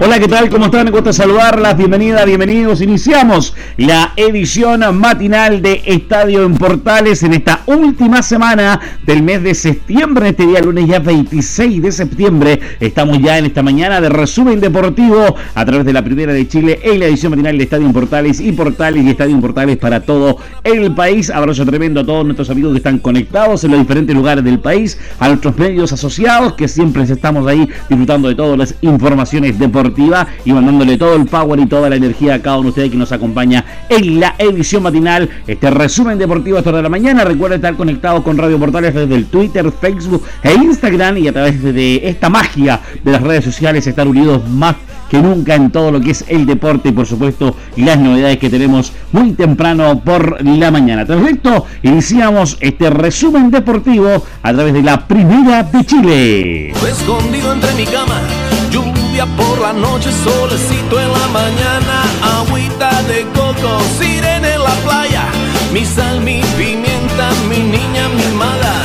Hola, ¿qué tal? ¿Cómo están? Me gusta saludarlas. Bienvenida, bienvenidos. Iniciamos la edición matinal de Estadio en Portales en esta última semana del mes de septiembre. Este día, lunes ya 26 de septiembre. Estamos ya en esta mañana de resumen deportivo a través de la Primera de Chile en la edición matinal de Estadio en Portales y Portales y Estadio en Portales para todo el país. Abrazo tremendo a todos nuestros amigos que están conectados en los diferentes lugares del país, a nuestros medios asociados que siempre estamos ahí disfrutando de todas las informaciones deportivas y mandándole todo el power y toda la energía a cada uno de ustedes que nos acompaña en la edición matinal. Este resumen deportivo hasta de la mañana. Recuerda estar conectado con Radio Portales desde el Twitter, Facebook e Instagram y a través de esta magia de las redes sociales estar unidos más que nunca en todo lo que es el deporte y por supuesto las novedades que tenemos muy temprano por la mañana. Esto, iniciamos este resumen deportivo a través de la Primera de Chile. Escondido entre mi cama por la noche, en la mañana, agüita de coco, en la playa, mi sal, mi pimienta, mi niña mimada.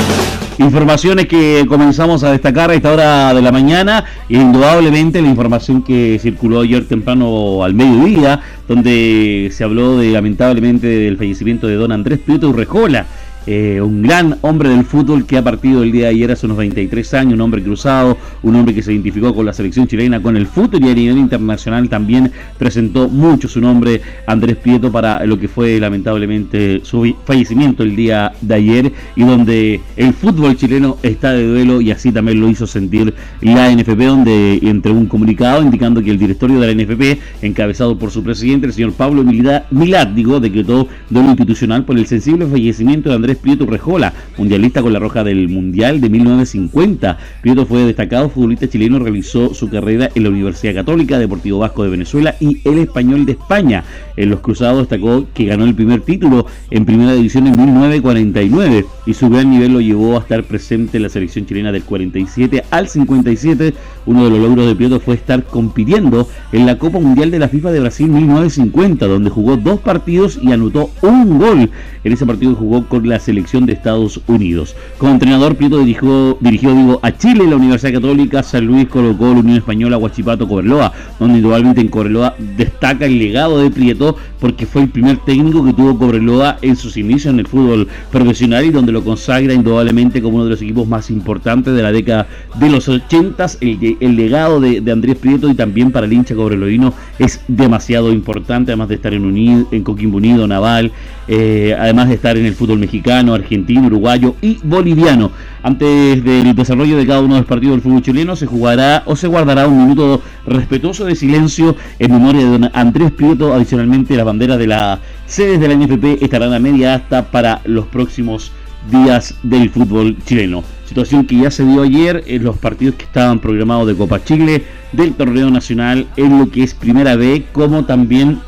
Informaciones que comenzamos a destacar a esta hora de la mañana, indudablemente la información que circuló ayer temprano al mediodía, donde se habló de lamentablemente del fallecimiento de don Andrés Prieto Urrejola eh, un gran hombre del fútbol que ha partido el día de ayer hace unos 23 años, un hombre cruzado, un hombre que se identificó con la selección chilena, con el fútbol y a nivel internacional también presentó mucho su nombre Andrés Prieto para lo que fue lamentablemente su fallecimiento el día de ayer y donde el fútbol chileno está de duelo y así también lo hizo sentir la NFP donde entregó un comunicado indicando que el directorio de la NFP encabezado por su presidente el señor Pablo Milad, digo, decretó duelo institucional por el sensible fallecimiento de Andrés Prieto Rejola, mundialista con la roja del Mundial de 1950. Prieto fue destacado futbolista chileno, realizó su carrera en la Universidad Católica, Deportivo Vasco de Venezuela y el Español de España. En los cruzados destacó que ganó el primer título en primera división en 1949 y su gran nivel lo llevó a estar presente en la selección chilena del 47 al 57. Uno de los logros de Prieto fue estar compitiendo en la Copa Mundial de la FIFA de Brasil 1950, donde jugó dos partidos y anotó un gol. En ese partido jugó con la selección de Estados Unidos. Como entrenador, Prieto dirigió, dirigió digo, a Chile, la Universidad Católica, San Luis, Colo Colo, Unión Española, Huachipato, Cobreloa, donde indudablemente en Cobreloa destaca el legado de Prieto porque fue el primer técnico que tuvo Cobreloa en sus inicios en el fútbol profesional y donde lo consagra indudablemente como uno de los equipos más importantes de la década de los 80. El, el legado de, Andrés Prieto y también para el hincha cobreloino es demasiado importante, además de estar en, Unido, en Coquimbo Unido, Naval, eh, además de estar en el fútbol mexicano, argentino, uruguayo y boliviano. Antes del desarrollo de cada uno de los partidos del fútbol chileno se jugará o se guardará un minuto respetuoso de silencio en memoria de don Andrés Prieto. Adicionalmente, las banderas de las sedes de la NFP estarán a media hasta para los próximos días del fútbol chileno. Situación que ya se dio ayer en los partidos que estaban programados de Copa Chile, del torneo nacional, en lo que es Primera B, como también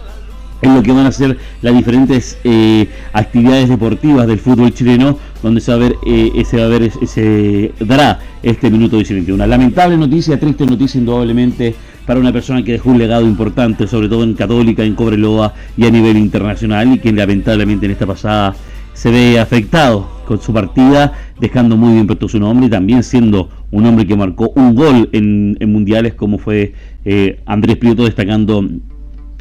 en lo que van a ser las diferentes eh, actividades deportivas del fútbol chileno, donde se va a ver, eh, ese, va a ver, ese, dará este minuto de silencio. Una lamentable noticia, triste noticia indudablemente para una persona que dejó un legado importante, sobre todo en Católica, en Cobreloa y a nivel internacional, y que lamentablemente en esta pasada se ve afectado con su partida, dejando muy bien puesto su nombre y también siendo un hombre que marcó un gol en, mundiales como fue eh, Andrés Prieto, destacando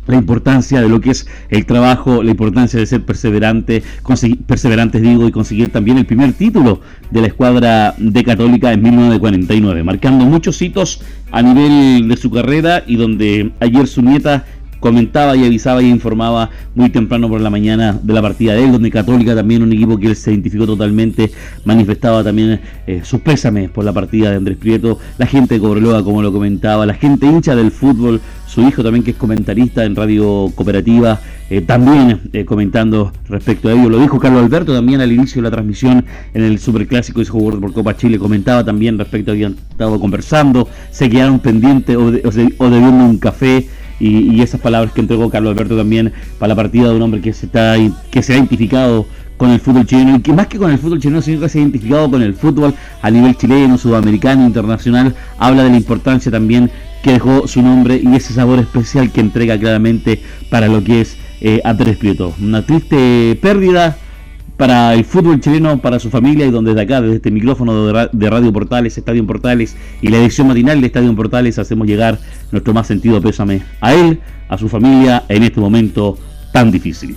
la importancia de lo que es el trabajo, la importancia de ser perseverante, perseverantes digo, y conseguir también el primer título de la escuadra de Católica en 1949, marcando muchos hitos a nivel de su carrera y donde ayer su nieta comentaba y avisaba y informaba muy temprano por la mañana de la partida de él, donde Católica también un equipo que él se identificó totalmente, manifestaba también eh, sus pésames por la partida de Andrés Prieto, la gente de Cobreloa, como lo comentaba, la gente hincha del fútbol, su hijo también que es comentarista en Radio Cooperativa, eh, también eh, comentando respecto a ello. Lo dijo Carlos Alberto también al inicio de la transmisión en el Superclásico y su por Copa Chile, comentaba también respecto a que habían estado conversando, se quedaron pendientes o, de, o, bebiendo un café y, esas palabras que entregó Carlos Alberto también para la partida de un hombre que se, está, que se ha identificado con el fútbol chileno y que más que con el fútbol chileno, sino que se ha identificado con el fútbol a nivel chileno, sudamericano, internacional, habla de la importancia también que dejó su nombre y ese sabor especial que entrega claramente para lo que es eh, Andrés Prieto. Una triste pérdida para el fútbol chileno, para su familia y donde desde acá, desde este micrófono de Radio Portales, Estadio Portales y la edición matinal de Estadio Portales hacemos llegar nuestro más sentido pésame a él, a su familia en este momento tan difícil.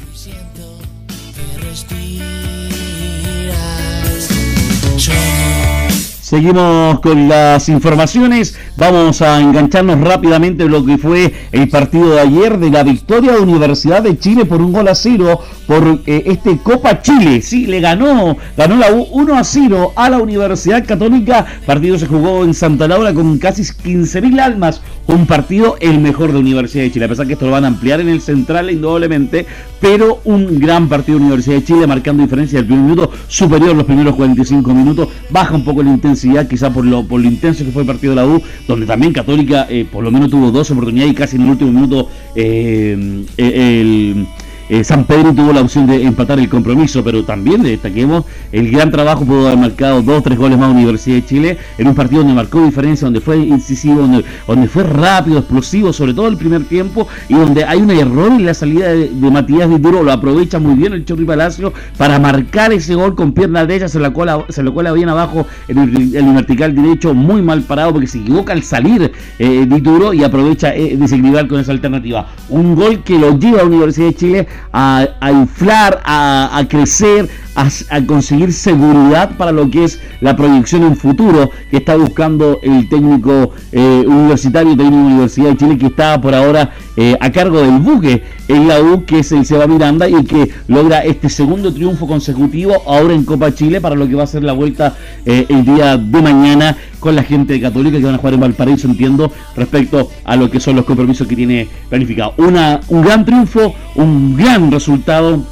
Seguimos con las informaciones. Vamos a engancharnos rápidamente en lo que fue el partido de ayer de la victoria de Universidad de Chile por un gol a cero por eh, este Copa Chile. Sí, le ganó, ganó la U 1 a 0 a la Universidad Católica. Partido se jugó en Santa Laura con casi 15.000 almas. Un partido el mejor de Universidad de Chile. A pesar que esto lo van a ampliar en el central, indudablemente. Pero un gran partido de Universidad de Chile, marcando diferencia del primer minuto superior los primeros 45 minutos. Baja un poco la intensidad quizá por lo, por lo intenso que fue el partido de la U, donde también Católica eh, por lo menos tuvo dos oportunidades y casi en el último minuto eh, eh, el eh, San Pedro tuvo la opción de empatar el compromiso, pero también destaquemos el gran trabajo, pudo haber marcado dos tres goles más Universidad de Chile en un partido donde marcó diferencia, donde fue incisivo, donde, fue rápido, explosivo, sobre todo el primer tiempo, y donde hay un error en la salida de, Matías Vituro, lo aprovecha muy bien el Chorri Palacio para marcar ese gol con pierna derecha, se la cual se lo cuela bien abajo en el, vertical derecho, muy mal parado porque se equivoca al salir eh, y aprovecha eh, desequilibrar con esa alternativa. Un gol que lo lleva a Universidad de Chile a, inflar, a, crecer, a, conseguir seguridad para lo que es la proyección en futuro que está buscando el técnico eh, universitario, técnico de Universidad de Chile, que está por ahora eh, a cargo del buque en la U, que es el Seba Miranda, y que logra este segundo triunfo consecutivo ahora en Copa Chile para lo que va a ser la vuelta eh, el día de mañana con la gente Católica que van a jugar en Valparaíso, entiendo, respecto a lo que son los compromisos que tiene planificado. Una, un gran triunfo, un gran resultado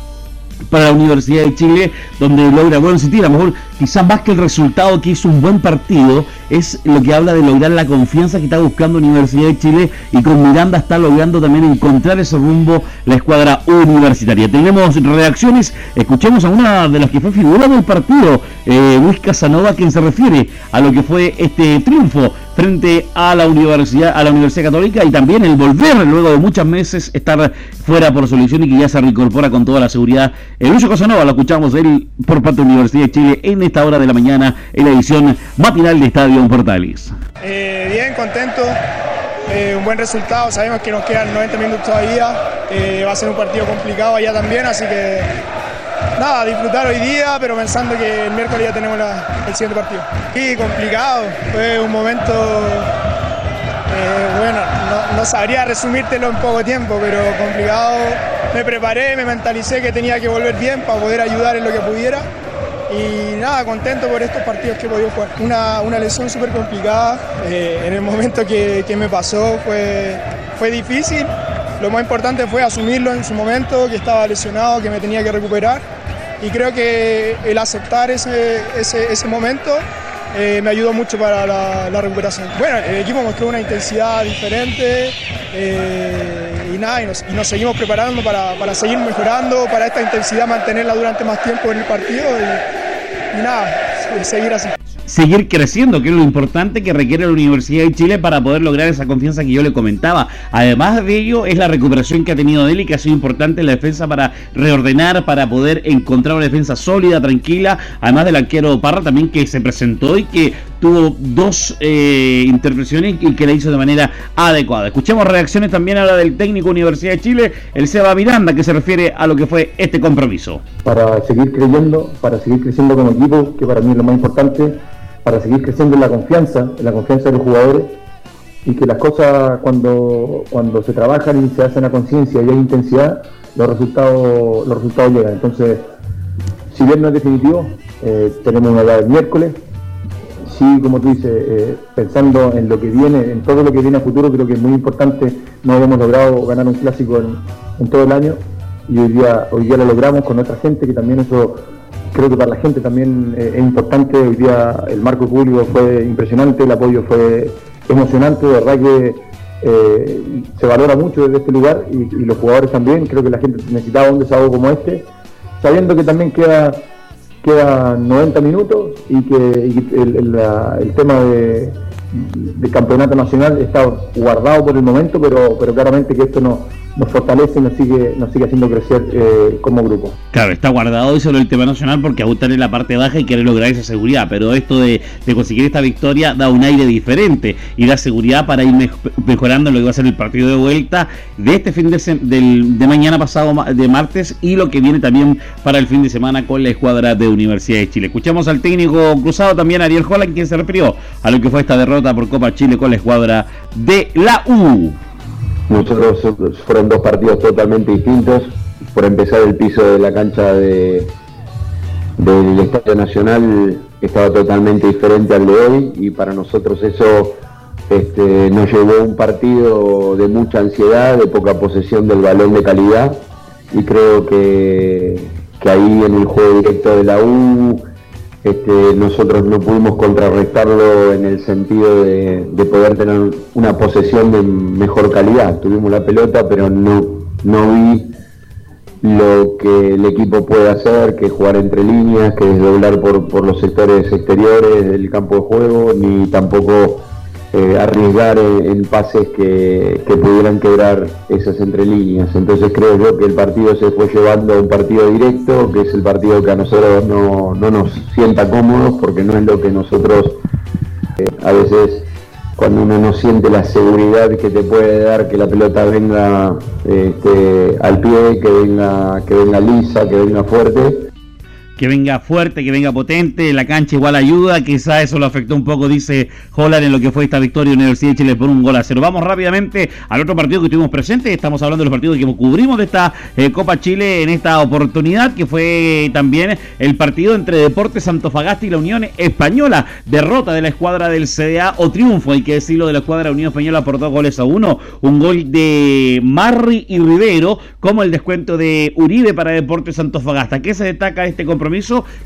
para la Universidad de Chile, donde logra, bueno, si a lo mejor quizás más que el resultado que hizo un buen partido, es lo que habla de lograr la confianza que está buscando Universidad de Chile y con Miranda está logrando también encontrar ese rumbo la escuadra universitaria. Tenemos reacciones, escuchemos a una de las que fue figura del partido, eh, Luis Casanova, quien se refiere a lo que fue este triunfo frente a la Universidad, a la Universidad Católica y también el volver luego de muchos meses estar fuera por selección y que ya se reincorpora con toda la seguridad. El Lucho Casanova lo escuchamos él por parte de la Universidad de Chile en esta hora de la mañana en la edición matinal de Estadio Portales. Eh, bien, contento. Eh, un buen resultado, sabemos que nos quedan 90 minutos todavía, eh, va a ser un partido complicado allá también, así que nada, disfrutar hoy día, pero pensando que el miércoles ya tenemos el siguiente partido. Sí, complicado, fue un momento, bueno, no, sabría resumírtelo en poco tiempo, pero complicado. Me preparé, me mentalicé que tenía que volver bien para poder ayudar en lo que pudiera. Y nada, contento por estos partidos que he podido jugar. Una, una lesión súper complicada. Eh, en el momento que, que, me pasó fue, fue difícil. Lo más importante fue asumirlo en su momento, que estaba lesionado, que me tenía que recuperar y creo que el aceptar ese, ese, momento eh, me ayudó mucho para la, recuperación. Bueno, el equipo mostró una intensidad diferente eh, y nada, y nos, seguimos preparando para, seguir mejorando, para esta intensidad mantenerla durante más tiempo en el partido y, y nada, seguir así seguir creciendo, que es lo importante que requiere la Universidad de Chile para poder lograr esa confianza que yo le comentaba. Además de ello, es la recuperación que ha tenido él y que ha sido importante en la defensa para reordenar, para poder encontrar una defensa sólida, tranquila. Además del arquero Parra también que se presentó y que tuvo dos eh, intervenciones y que la hizo de manera adecuada. Escuchemos reacciones también ahora del técnico Universidad de Chile, el Seba Miranda, que se refiere a lo que fue este compromiso. Para seguir creyendo, para seguir creciendo como equipo, que para mí es lo más importante para seguir creciendo en la confianza, en la confianza de los jugadores y que las cosas cuando, cuando se trabajan y se hacen a conciencia y hay intensidad, los resultados, los resultados llegan. Entonces, si bien no es definitivo, eh, tenemos una edad el miércoles. Sí, como tú dices, eh, pensando en lo que viene, en todo lo que viene a futuro, creo que es muy importante. No habíamos logrado ganar un clásico en, todo el año y hoy día lo logramos con otra gente, que también eso creo que para la gente también eh, es importante. Hoy día el marco público fue impresionante, el apoyo fue emocionante, de verdad que eh, se valora mucho desde este lugar y, los jugadores también. Creo que la gente necesitaba un desahogo como este sabiendo que también queda quedan 90 minutos y que el, tema de, campeonato nacional está guardado por el momento, pero, pero claramente que esto no, nos fortalece y nos sigue, nos sigue haciendo crecer eh, como grupo. Claro, está guardado eso el tema nacional porque está en la parte baja y quiere lograr esa seguridad, pero esto de, conseguir esta victoria da un aire diferente y da seguridad para ir mejorando lo que va a ser el partido de vuelta de este fin de, de mañana pasado de martes y lo que viene también para el fin de semana con la escuadra de Universidad de Chile. Escuchamos al técnico cruzado también Ariel Holland quien se refirió a lo que fue esta derrota por Copa Chile con la escuadra de la U. Nosotros fueron dos partidos totalmente distintos. Por empezar, el piso de la cancha de, del Estadio Nacional estaba totalmente diferente al de hoy y para nosotros eso este, nos llevó a un partido de mucha ansiedad, de poca posesión del balón de calidad y creo que, que ahí en el juego directo de la U este, nosotros no pudimos contrarrestarlo en el sentido de, poder tener una posesión de mejor calidad. Tuvimos la pelota, pero no, no vi lo que el equipo puede hacer, que jugar entre líneas, que desdoblar por, por los sectores exteriores del campo de juego, ni tampoco eh, arriesgar en, pases que, pudieran quebrar esas entrelíneas. Entonces creo yo que el partido se fue llevando a un partido directo, que es el partido que a nosotros no, nos sienta cómodos, porque no es lo que nosotros eh, a veces cuando uno no siente la seguridad que te puede dar que la pelota venga este, al pie, que venga, que venga lisa, que venga fuerte, que venga fuerte, que venga potente, la cancha igual ayuda, quizá eso lo afectó un poco, dice Holland, en lo que fue esta victoria de Universidad de Chile por un gol a cero. Vamos rápidamente al otro partido que tuvimos presente, estamos hablando de los partidos que cubrimos de esta eh, Copa Chile en esta oportunidad, que fue también el partido entre Deportes Santofagasta y la Unión Española, derrota de la escuadra del CDA o triunfo, hay que decirlo, de la escuadra Unión Española por dos goles a uno, un gol de Marri y Rivero, como el descuento de Uribe para Deportes Santofagasta. ¿Qué se destaca este compromiso?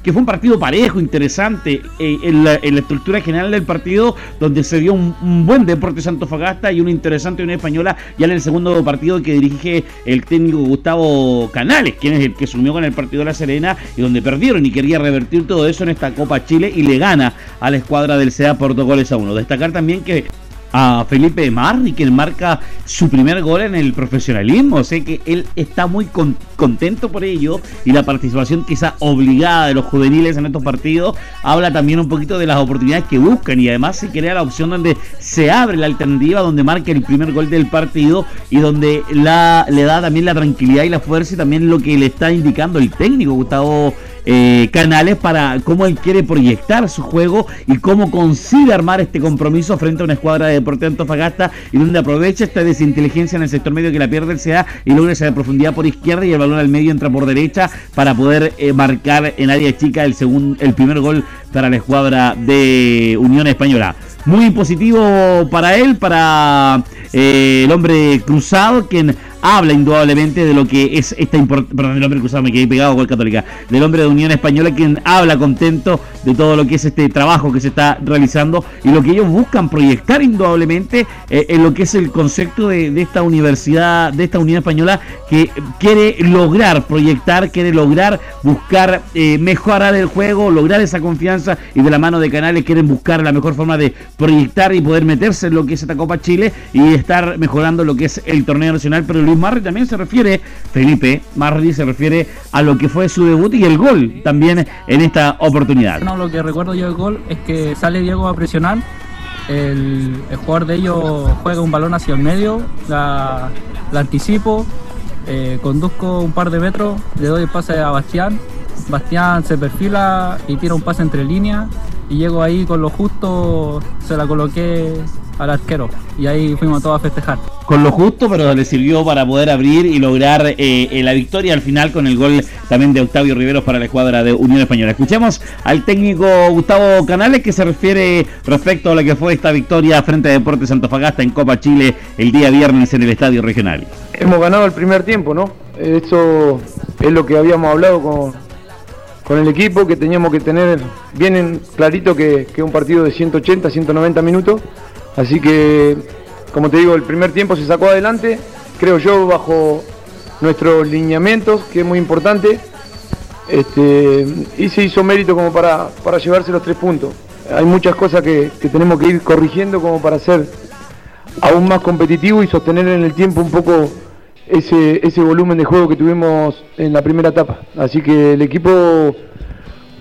Que fue un partido parejo, interesante, eh, en, la, estructura general del partido, donde se dio un, buen Deporte Santofagasta y una interesante Unión Española, ya en el segundo partido que dirige el técnico Gustavo Canales, quien es el que sumió con el partido de La Serena, y donde perdieron y quería revertir todo eso en esta Copa Chile y le gana a la escuadra del SEA por dos goles a uno. Destacar también que a Felipe Marri, que marca su primer gol en el profesionalismo. Sé que él está muy contento por ello y la participación quizá obligada de los juveniles en estos partidos habla también un poquito de las oportunidades que buscan y además se crea la opción donde se abre la alternativa, donde marca el primer gol del partido y donde la, le da también la tranquilidad y la fuerza y también lo que le está indicando el técnico Gustavo eh, canales para cómo él quiere proyectar su juego y cómo consigue armar este compromiso frente a una escuadra de Deportes Antofagasta y donde aprovecha esta desinteligencia en el sector medio que la pierde el CA y logra esa profundidad por izquierda y el balón al medio entra por derecha para poder eh, marcar en área chica el segundo, el primer gol para la escuadra de Unión Española. Muy positivo para él, para eh, el hombre cruzado, quien habla indudablemente de lo que es esta importante, perdón, el hombre cruzado me quedé pegado con Católica, del hombre de Unión Española quien habla contento de todo lo que es este trabajo que se está realizando y lo que ellos buscan proyectar indudablemente eh, en lo que es el concepto de, esta universidad, de esta Unión Española que quiere lograr proyectar, quiere lograr buscar eh, mejorar el juego, lograr esa confianza y de la mano de Canales quieren buscar la mejor forma de proyectar y poder meterse en lo que es esta Copa Chile y estar mejorando lo que es el torneo nacional, pero Luis Marri también se refiere, Felipe Marri se refiere a lo que fue su debut y el gol también en esta oportunidad. No, lo que recuerdo yo del gol es que sale Diego a presionar, el, jugador de ellos juega un balón hacia el medio, la, anticipo, eh, conduzco un par de metros, le doy el pase a Bastián, Bastián se perfila y tira un pase entre líneas y llego ahí con lo justo, se la coloqué al arquero y ahí fuimos todos a festejar. Con lo justo, pero le sirvió para poder abrir y lograr eh, eh, la victoria al final con el gol también de Octavio Riveros para la escuadra de Unión Española. Escuchemos al técnico Gustavo Canales que se refiere respecto a lo que fue esta victoria frente a Deportes Santofagasta en Copa Chile el día viernes en el Estadio Regional. Hemos ganado el primer tiempo, ¿no? Eso es lo que habíamos hablado con, con el equipo, que teníamos que tener bien clarito que es un partido de 180, 190 minutos Así que, como te digo, el primer tiempo se sacó adelante, creo yo, bajo nuestros lineamientos, que es muy importante. este, y se hizo mérito como para, para llevarse los tres puntos. Hay muchas cosas que, que tenemos que ir corrigiendo como para ser aún más competitivo y sostener en el tiempo un poco ese, ese volumen de juego que tuvimos en la primera etapa. Así que el equipo,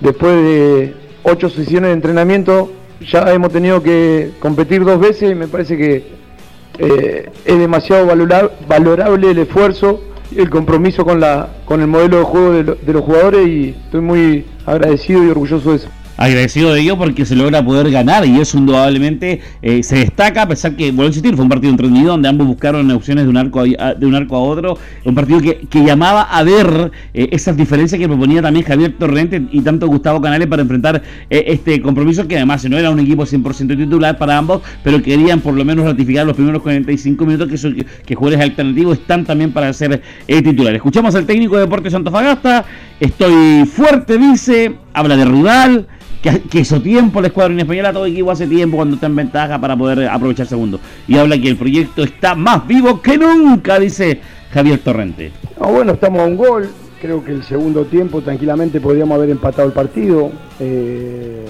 después de ocho sesiones de entrenamiento, ya hemos tenido que competir dos veces y me parece que eh, es demasiado valorable el esfuerzo y el compromiso con, la, con el modelo de juego de los jugadores y estoy muy agradecido y orgulloso de eso agradecido de ello porque se logra poder ganar y eso indudablemente eh, se destaca a pesar que, bueno, insistir, fue un partido entretenido donde ambos buscaron opciones de un arco a, de un arco a otro, un partido que, llamaba a ver eh, esas diferencias que proponía también Javier Torrente y tanto Gustavo Canales para enfrentar eh, este compromiso que además no era un equipo 100% titular para ambos, pero querían por lo menos ratificar los primeros 45 minutos que, que jugadores alternativos están también para ser titulares. Escuchamos al técnico de Deportes Fagasta estoy fuerte, dice, habla de Rudal, que, hizo tiempo la escuadra española, todo equipo hace tiempo cuando está en ventaja para poder aprovechar segundo. Y habla que el proyecto está más vivo que nunca, dice Javier Torrente. bueno, estamos a un gol. Creo que el segundo tiempo tranquilamente podríamos haber empatado el partido. Eh,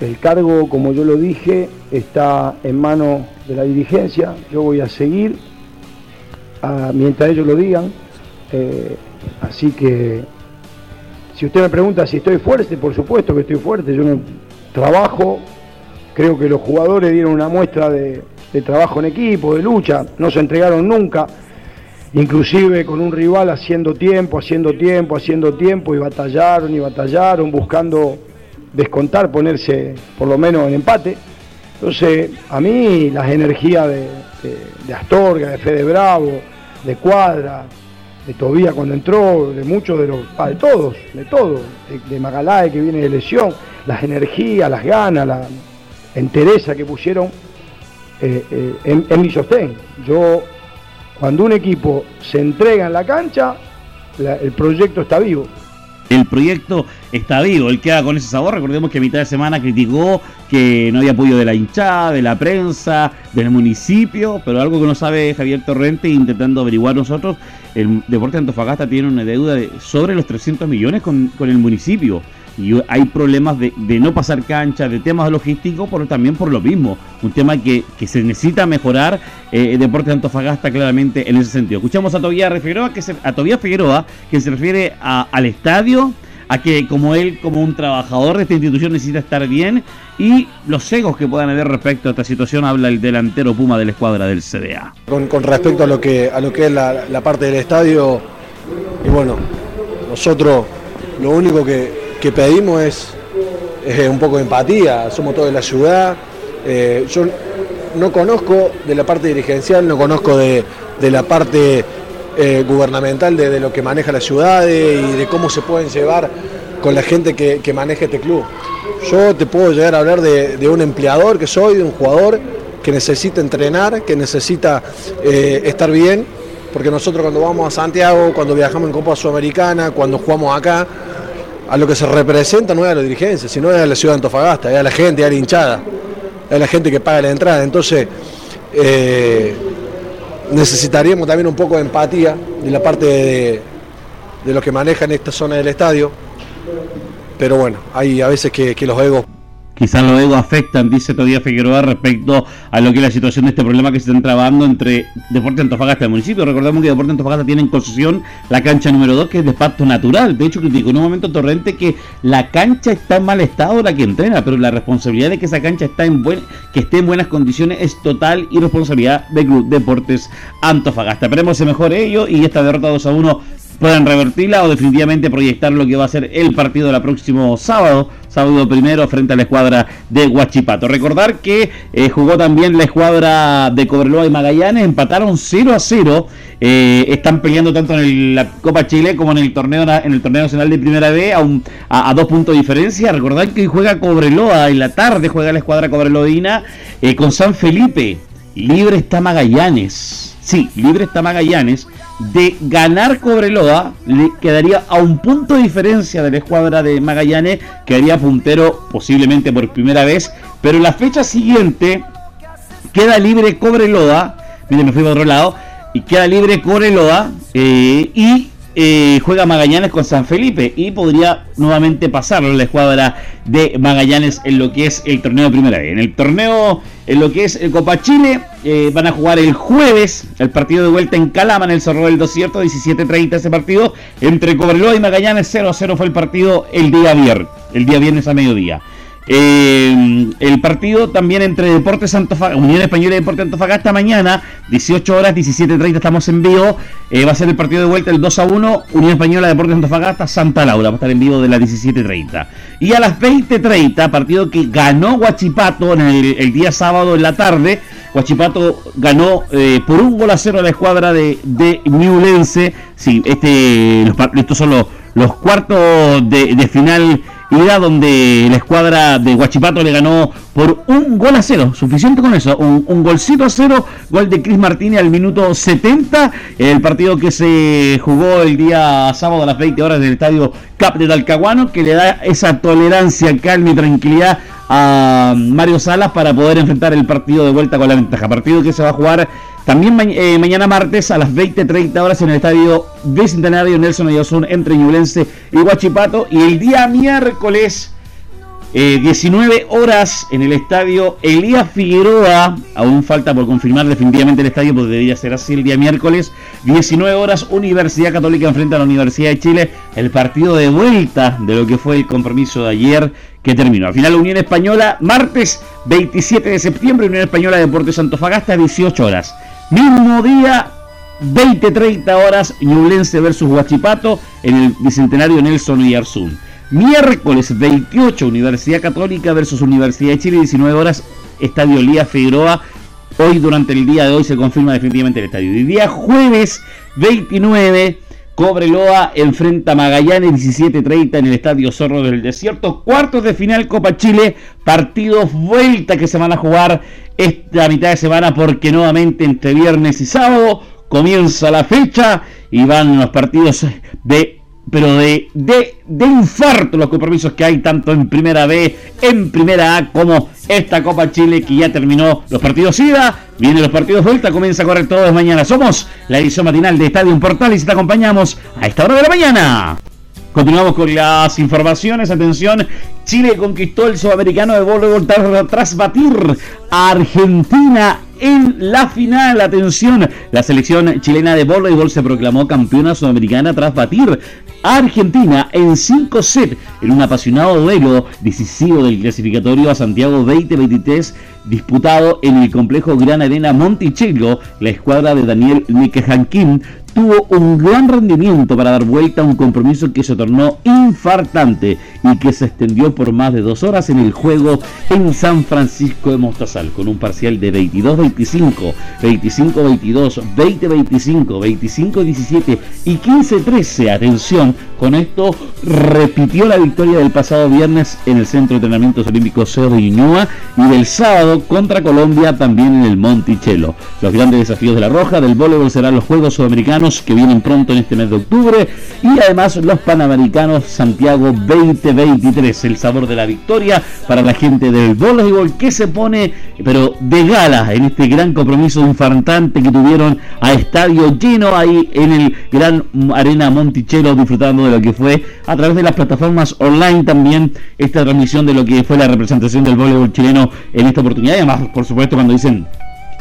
el cargo, como yo lo dije, está en manos de la dirigencia. Yo voy a seguir mientras ellos lo digan. Eh, así que si usted me pregunta si estoy fuerte, por supuesto que estoy fuerte. Yo no trabajo, creo que los jugadores dieron una muestra de, trabajo en equipo, de lucha, no se entregaron nunca, inclusive con un rival haciendo tiempo, haciendo tiempo, haciendo tiempo, y batallaron y batallaron, buscando descontar, ponerse por lo menos en empate. Entonces, a mí las energías de, de Astorga, de Fede Bravo, de Cuadra, de Tobía cuando entró, de muchos de los, ah, de todos, de todos, de, de que viene de lesión, las energías, las ganas, la entereza que pusieron eh, eh, en, mi sostén. Yo, cuando un equipo se entrega en la cancha, el proyecto está vivo el proyecto está vivo, él queda con ese sabor. Recordemos que a mitad de semana criticó que no había apoyo de la hinchada, de la prensa, del municipio, pero algo que no sabe Javier Torrente, intentando averiguar nosotros, el Deporte de Antofagasta tiene una deuda de sobre los 300 millones con, con el municipio y hay problemas de, no pasar cancha, de temas logísticos, pero también por lo mismo. Un tema que, se necesita mejorar eh, Deportes de Antofagasta claramente en ese sentido. Escuchamos a Tobías Figueroa, que se, a Tobías Figueroa, que se refiere al estadio, a que como él, como un trabajador de esta institución, necesita estar bien y los egos que puedan haber respecto a esta situación, habla el delantero Puma de la escuadra del CDA. Con, respecto a lo que, a lo que es la parte del estadio, y bueno, nosotros lo único que, que pedimos es, un poco de empatía, somos todos de la ciudad. Eh, yo no conozco de la parte dirigencial, no conozco de, la parte eh, gubernamental de, lo que maneja la ciudad y de cómo se pueden llevar con la gente que, maneja este club. Yo te puedo llegar a hablar de, un empleador que soy, de un jugador que necesita entrenar, que necesita eh, estar bien, porque nosotros cuando vamos a Santiago, cuando viajamos en Copa Sudamericana, cuando jugamos acá, a lo que se representa no es a la dirigencia, sino es a la ciudad de Antofagasta, es a la gente, es a la hinchada, es a la gente que paga la entrada. Entonces, eh, necesitaríamos también un poco de empatía de la parte de, de los que manejan esta zona del estadio. Pero bueno, hay a veces que, que los egos Quizás los egos afectan, dice todavía Figueroa, respecto a lo que es la situación de este problema que se está trabando entre Deporte Antofagasta y el municipio. Recordemos que Deporte Antofagasta tiene en concesión la cancha número 2, que es de pacto natural. De hecho, criticó en un momento Torrente que la cancha está en mal estado la que entrena, pero la responsabilidad de que esa cancha está en buen, que esté en buenas condiciones es total y responsabilidad del Club Deportes Antofagasta. Esperemos se mejore ello y esta derrota 2 a 1 puedan revertirla o definitivamente proyectar lo que va a ser el partido del próximo sábado, sábado primero frente a la escuadra de Huachipato. Recordar que eh, jugó también la escuadra de Cobreloa y Magallanes, empataron 0 a 0, eh, están peleando tanto en la Copa Chile como en el torneo en el torneo nacional de Primera B a, dos puntos de diferencia. Recordar que juega Cobreloa, en la tarde juega la escuadra Cobreloadina eh, con San Felipe, libre está Magallanes. Sí, libre está Magallanes de ganar Cobreloa, le quedaría a un punto de diferencia de la escuadra de Magallanes, quedaría puntero posiblemente por primera vez, pero la fecha siguiente queda libre Cobreloa, mire, me fui por otro lado, y queda libre Cobreloa, eh, y eh, juega Magallanes con San Felipe y podría nuevamente pasarlo la escuadra de Magallanes en lo que es el torneo de primera vez. En el torneo, en lo que es el Copa Chile, eh, van a jugar el jueves el partido de vuelta en Calama, en el Zorro del Desierto, 17-30 ese partido. Entre Cobreloa y Magallanes 0-0 fue el partido el día viernes, el día viernes a mediodía. Eh, el partido también entre Deportes Antofagasta, Unión Española y Deportes Antofagasta mañana, 18 horas, 17.30 estamos en vivo. Eh, va a ser el partido de vuelta el 2 a 1, Unión Española Deportes Antofagasta, Santa Laura, va a estar en vivo de las 17.30. Y a las 20.30, partido que ganó Guachipato en el, día sábado en la tarde. Guachipato ganó eh, por un gol a cero a la escuadra de, de Newlense. Sí, este, estos son los, los cuartos de final ida donde la escuadra de Guachipato le ganó por un gol a cero, suficiente con eso, un, golcito a cero, gol de Cris Martínez al minuto 70, el partido que se jugó el día sábado a las 20 horas del estadio Cap de Talcahuano, que le da esa tolerancia, calma y tranquilidad a Mario Salas para poder enfrentar el partido de vuelta con la ventaja, partido que se va a jugar también eh, mañana martes a las 20.30 horas en el estadio Bicentenario Nelson Ayazún entre Ñublense y Huachipato. Y el día miércoles, 19 eh, horas en el estadio Elías Figueroa. Aún falta por confirmar definitivamente el estadio, porque debería ser así el día miércoles. 19 horas, Universidad Católica enfrenta a la Universidad de Chile. El partido de vuelta de lo que fue el compromiso de ayer que terminó. Al final, Unión Española, martes 27 de septiembre, Unión Española Deportes Santofagasta, 18 horas. Mismo día, 20-30 horas, Ñublense versus Huachipato en el Bicentenario Nelson Arzún. Miércoles 28, Universidad Católica versus Universidad de Chile, 19 horas, Estadio Lía Figueroa. Hoy, durante el día de hoy, se confirma definitivamente el estadio. Y día jueves 29, Cobreloa enfrenta a Magallanes 17:30 en el Estadio Zorro del Desierto. Cuartos de final Copa Chile, partidos vuelta que se van a jugar esta mitad de semana porque nuevamente entre viernes y sábado comienza la fecha y van los partidos de pero de, de, de infarto los compromisos que hay tanto en primera B, en primera A, como esta Copa Chile que ya terminó los partidos ida, vienen los partidos vuelta, comienza a correr todo de mañana. Somos la edición matinal de Estadio Portal y te acompañamos a esta hora de la mañana. Continuamos con las informaciones. Atención, Chile conquistó el sudamericano de voleibol tras batir a Argentina en la final. Atención, la selección chilena de voleibol se proclamó campeona sudamericana tras batir a Argentina en 5 sets en un apasionado duelo decisivo del clasificatorio a Santiago 2023 disputado en el complejo Gran Arena Monticello. La escuadra de Daniel Janquín tuvo un gran rendimiento para dar vuelta a un compromiso que se tornó infartante y que se extendió por más de dos horas en el juego en San Francisco de Mostazal, con un parcial de 22-25, 25-22, 20-25, 25-17 y 15-13. Atención, con esto repitió la victoria del pasado viernes en el Centro de Entrenamientos Olímpicos Cerro de Ñuñoa y del sábado contra Colombia también en el Monticello. Los grandes desafíos de la Roja del voleibol serán los Juegos Sudamericanos que vienen pronto en este mes de octubre. Y además los Panamericanos Santiago 2023, el sabor de la victoria para la gente del voleibol que se pone pero de gala en este gran compromiso infartante que tuvieron a estadio lleno ahí en el Gran Arena Monticello disfrutando de lo que fue a través de las plataformas online también esta transmisión de lo que fue la representación del voleibol chileno en esta oportunidad. Y además por supuesto cuando dicen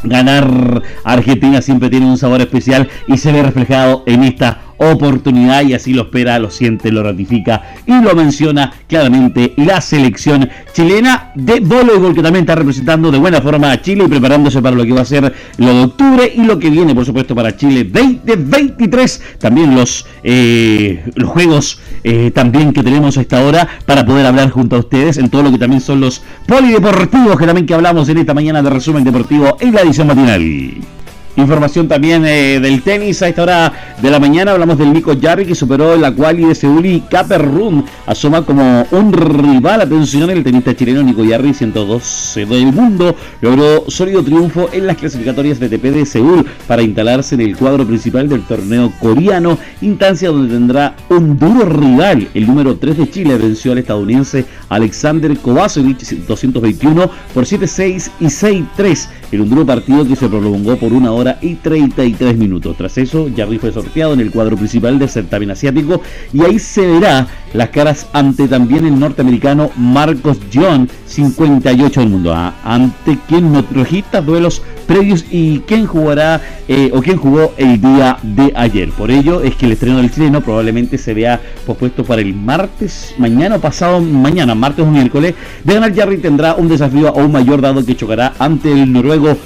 ganar. Argentina siempre tiene un sabor especial y se ve reflejado en esta oportunidad y así lo espera, lo siente, lo ratifica y lo menciona claramente la selección chilena de voleibol que también está representando de buena forma a Chile y preparándose para lo que va a ser lo de octubre y lo que viene por supuesto para Chile 2023 también los, eh, los juegos eh, también que tenemos a esta hora para poder hablar junto a ustedes en todo lo que también son los polideportivos que también que hablamos en esta mañana de resumen deportivo en la edición matinal. Información también eh, del tenis a esta hora de la mañana. Hablamos del Nico Jarry que superó la quali de Seúl y Caperrun asoma como un rival. Atención, el tenista chileno Nico Jarry, 112 del mundo, logró sólido triunfo en las clasificatorias de TP de Seúl para instalarse en el cuadro principal del torneo coreano, instancia donde tendrá un duro rival. El número 3 de Chile venció al estadounidense Alexander Kovacevic 221 por 7-6 y 6-3 en un duro partido que se prolongó por una hora y 33 minutos. Tras eso, Jarry fue sorteado en el cuadro principal del certamen asiático y ahí se verá las caras ante también el norteamericano Marcos John, 58 del mundo, ah, ante quien nos registra duelos previos y quién jugará eh, o quién jugó el día de ayer. Por ello es que el estreno del chileno probablemente se vea pospuesto para el martes, mañana o pasado mañana, martes o miércoles. De ganar Jarry tendrá un desafío aún mayor dado que chocará ante el noruego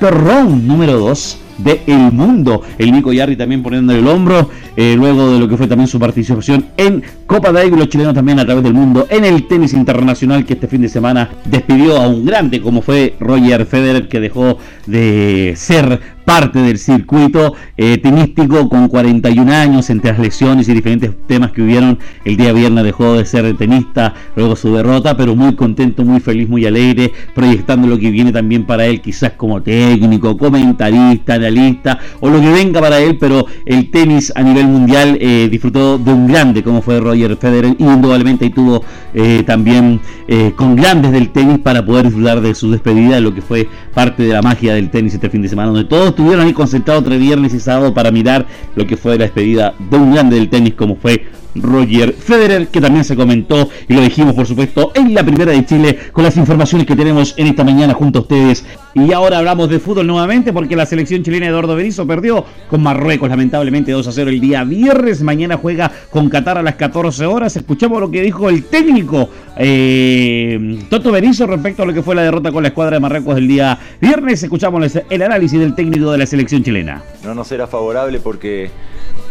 Ron número 2 de El Mundo. El Nico Yarri también poniendo el hombro, eh, luego de lo que fue también su participación en Copa Davis, los chilenos también a través del mundo, en el tenis internacional que este fin de semana despidió a un grande como fue Roger Federer, que dejó de ser parte del circuito eh, tenístico con 41 años entre las lesiones y diferentes temas que hubieron. El día viernes dejó de ser tenista, luego su derrota, pero muy contento, muy feliz, muy alegre, proyectando lo que viene también para él, quizás como técnico, comentarista, analista o lo que venga para él, pero el tenis a nivel mundial eh, disfrutó de un grande como fue Roger Federer y indudablemente ahí tuvo eh, también eh, con grandes del tenis para poder disfrutar de su despedida, lo que fue parte de la magia del tenis este fin de semana, donde todos estuvieron ahí concentrados entre viernes y sábado para mirar lo que fue la despedida de un grande del tenis como fue Roger Federer, que también se comentó y lo dijimos por supuesto en la primera de Chile con las informaciones que tenemos en esta mañana junto a ustedes. Y ahora hablamos de fútbol nuevamente porque la selección chilena de Eduardo Berizzo perdió con Marruecos lamentablemente 2 a 0 el día viernes. Mañana juega con Qatar a las 14 horas. Escuchamos lo que dijo el técnico eh, Toto Berizzo respecto a lo que fue la derrota con la escuadra de Marruecos el día viernes. Escuchamos el análisis del técnico de la selección chilena. No nos era favorable porque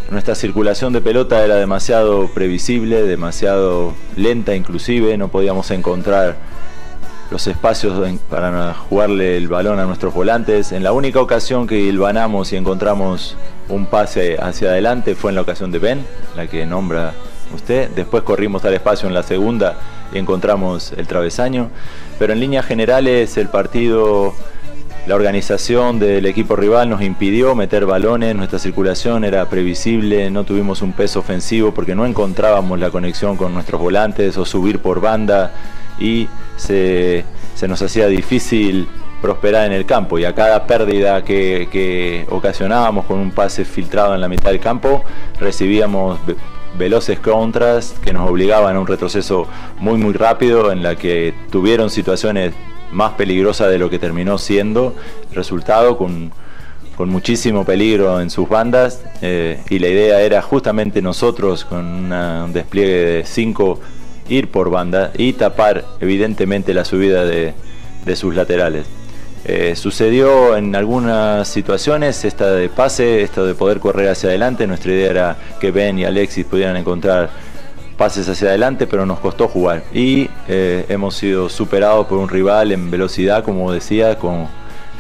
nuestra circulación de pelota era demasiado previsible, demasiado lenta inclusive, no podíamos encontrar los espacios para jugarle el balón a nuestros volantes. En la única ocasión que ilvanamos y encontramos un pase hacia adelante fue en la ocasión de Ben, la que nombra usted. Después corrimos al espacio en la segunda y encontramos el travesaño. Pero en líneas generales el partido la organización del equipo rival nos impidió meter balones, nuestra circulación era previsible, no tuvimos un peso ofensivo porque no encontrábamos la conexión con nuestros volantes o subir por banda y se, nos hacía difícil prosperar en el campo. Y a cada pérdida que, ocasionábamos con un pase filtrado en la mitad del campo recibíamos veloces contras que nos obligaban a un retroceso muy muy rápido en la que tuvieron situaciones más peligrosa de lo que terminó siendo, resultado con, muchísimo peligro en sus bandas eh, y la idea era justamente nosotros con un despliegue de 5 ir por banda y tapar evidentemente la subida de, sus laterales. Eh, sucedió en algunas situaciones esta de pase, esto de poder correr hacia adelante. Nuestra idea era que Ben y Alexis pudieran encontrar pases hacia adelante, pero nos costó jugar. Y eh, hemos sido superados por un rival en velocidad, como decía, con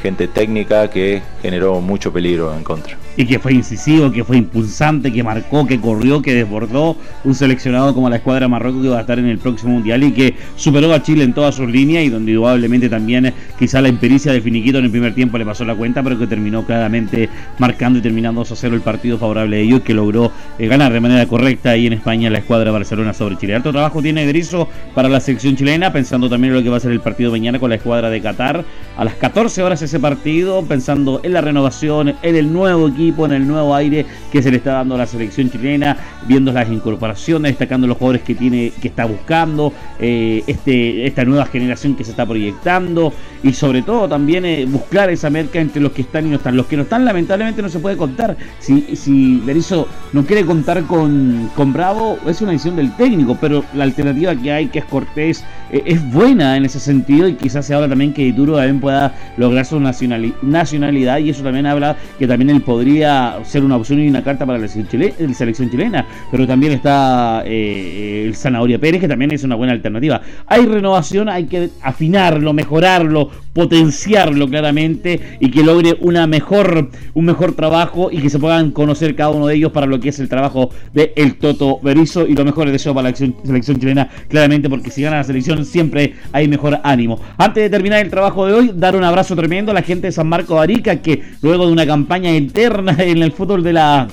gente técnica que generó mucho peligro en contra y que fue incisivo, que fue impulsante, que marcó, que corrió, que desbordó un seleccionado como la escuadra Marruecos que va a estar en el próximo mundial y que superó a Chile en todas sus líneas y donde indudablemente también eh, quizá la impericia de Finiquito en el primer tiempo le pasó la cuenta, pero que terminó claramente marcando y terminando 2 a 0 el partido favorable a ellos que logró eh, ganar de manera correcta ahí en España la escuadra Barcelona sobre Chile. Alto trabajo tiene Griso para la selección chilena, pensando también en lo que va a ser el partido mañana con la escuadra de Qatar. A las 14 horas ese partido, pensando en la renovación, en el nuevo equipo en el nuevo aire que se le está dando a la selección chilena, viendo las incorporaciones, destacando los jugadores que tiene, que está buscando, eh, este, esta nueva generación que se está proyectando y sobre todo también eh, buscar esa merca entre los que están y no están. Los que no están lamentablemente no se puede contar. Si, si Berizzo no quiere contar con, con Bravo, es una decisión del técnico, pero la alternativa que hay, que es Cortés, es buena en ese sentido y quizás se habla también que Duro también pueda lograr su nacionalidad y eso también habla que también él podría ser una opción y una carta para la selección chilena, pero también está eh, el Zanahoria Pérez, que también es una buena alternativa. Hay renovación, hay que afinarlo, mejorarlo, potenciarlo claramente y que logre una mejor, un mejor trabajo y que se puedan conocer cada uno de ellos para lo que es el trabajo de Toto Berizo y lo mejor deseo para la selección chilena, claramente, porque si gana la selección siempre hay mejor ánimo. Antes de terminar el trabajo de hoy, dar un abrazo tremendo a la gente de San Marco de Arica, que luego de una campaña interna en el fútbol de la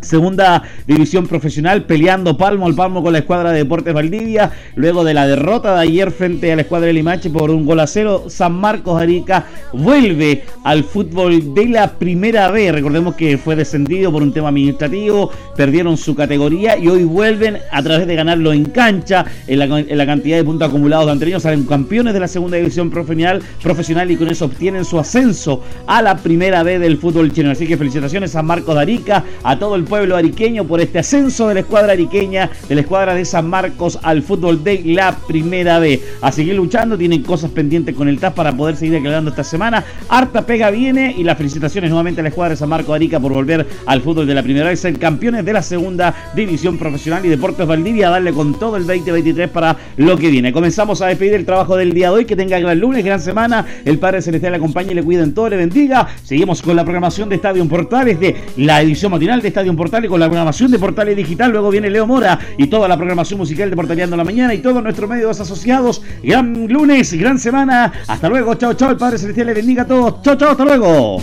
Segunda división profesional, peleando palmo al palmo con la escuadra de Deportes Valdivia. Luego de la derrota de ayer frente a la escuadra de Limache por un gol a cero, San Marcos Arica vuelve al fútbol de la primera B. Recordemos que fue descendido por un tema administrativo, perdieron su categoría y hoy vuelven a través de ganarlo en cancha. En la, cantidad de puntos acumulados de anteriores, salen campeones de la segunda división profesional, profesional y con eso obtienen su ascenso a la primera B del fútbol chileno. Así que felicitaciones a Marcos Arica, a todo el pueblo ariqueño por este ascenso de la escuadra ariqueña, de la escuadra de San Marcos al fútbol de la primera B. A seguir luchando, tienen cosas pendientes con el TAS para poder seguir declarando esta semana. Harta pega viene y las felicitaciones nuevamente a la escuadra de San Marcos Arica por volver al fútbol de la primera B, ser campeones de la segunda división profesional y Deportes Valdivia, darle con todo el 2023 para lo que viene. Comenzamos a despedir el trabajo del día de hoy, que tenga gran lunes, gran semana, el Padre Celestial le acompañe y le cuide en todo, le bendiga. Seguimos con la programación de Estadio Portales, de la edición matinal de Estadio Portales con la programación de Portales Digital. Luego viene Leo Mora y toda la programación musical de Portaleando la Mañana y todos nuestros medios asociados. Gran lunes, gran semana. Hasta luego. Chao, chao. El Padre Celestial le bendiga a todos. Chao, chao. Hasta luego.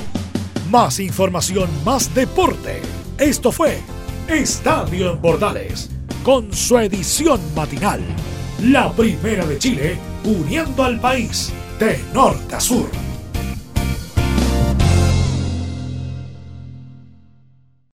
Más información, más deporte. Esto fue Estadio en Portales con su edición matinal. La primera de Chile, uniendo al país de norte a sur.